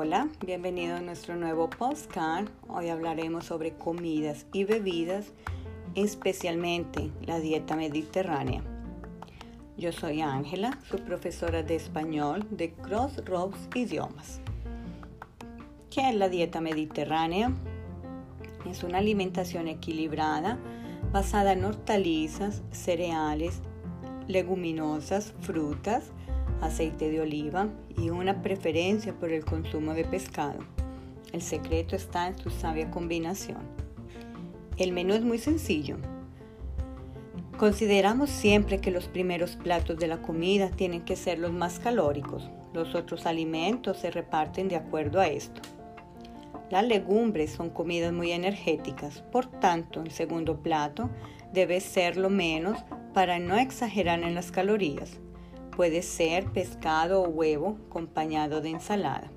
Hola, bienvenido a nuestro nuevo postcard. Hoy hablaremos sobre comidas y bebidas, especialmente la dieta mediterránea. Yo soy Ángela, su profesora de español de Crossroads Idiomas. ¿Qué es la dieta mediterránea? Es una alimentación equilibrada basada en hortalizas, cereales, leguminosas, frutas, aceite de oliva y una preferencia por el consumo de pescado. El secreto está en su sabia combinación. El menú es muy sencillo. Consideramos siempre que los primeros platos de la comida tienen que ser los más calóricos. Los otros alimentos se reparten de acuerdo a esto. Las legumbres son comidas muy energéticas, por tanto el segundo plato debe ser lo menos para no exagerar en las calorías. Puede ser pescado o huevo acompañado de ensalada.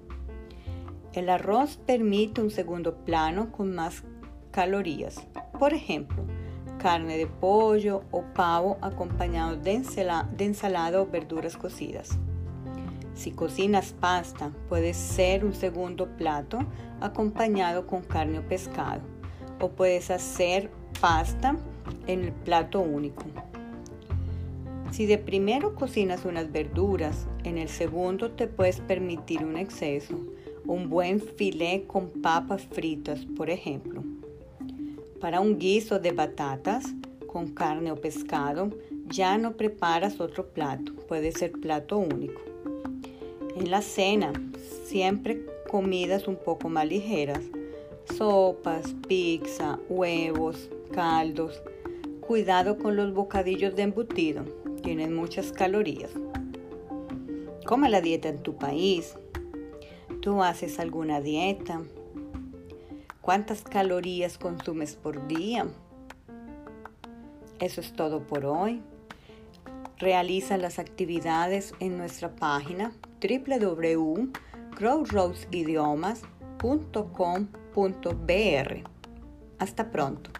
El arroz permite un segundo plano con más calorías. Por ejemplo, carne de pollo o pavo acompañado de, ensalada o verduras cocidas. Si cocinas pasta, puede ser un segundo plato acompañado con carne o pescado. O puedes hacer pasta en el plato único. Si de primero cocinas unas verduras, en el segundo te puedes permitir un exceso, un buen filé con papas fritas, por ejemplo. Para un guiso de batatas con carne o pescado, ya no preparas otro plato, puede ser plato único. En la cena, siempre comidas un poco más ligeras, sopas, pizza, huevos, caldos. Cuidado con los bocadillos de embutido tienen muchas calorías. Come la dieta en tu país. ¿Tú haces alguna dieta? ¿Cuántas calorías consumes por día? Eso es todo por hoy. Realiza las actividades en nuestra página www.crossroadsidiomas.com.br. Hasta pronto.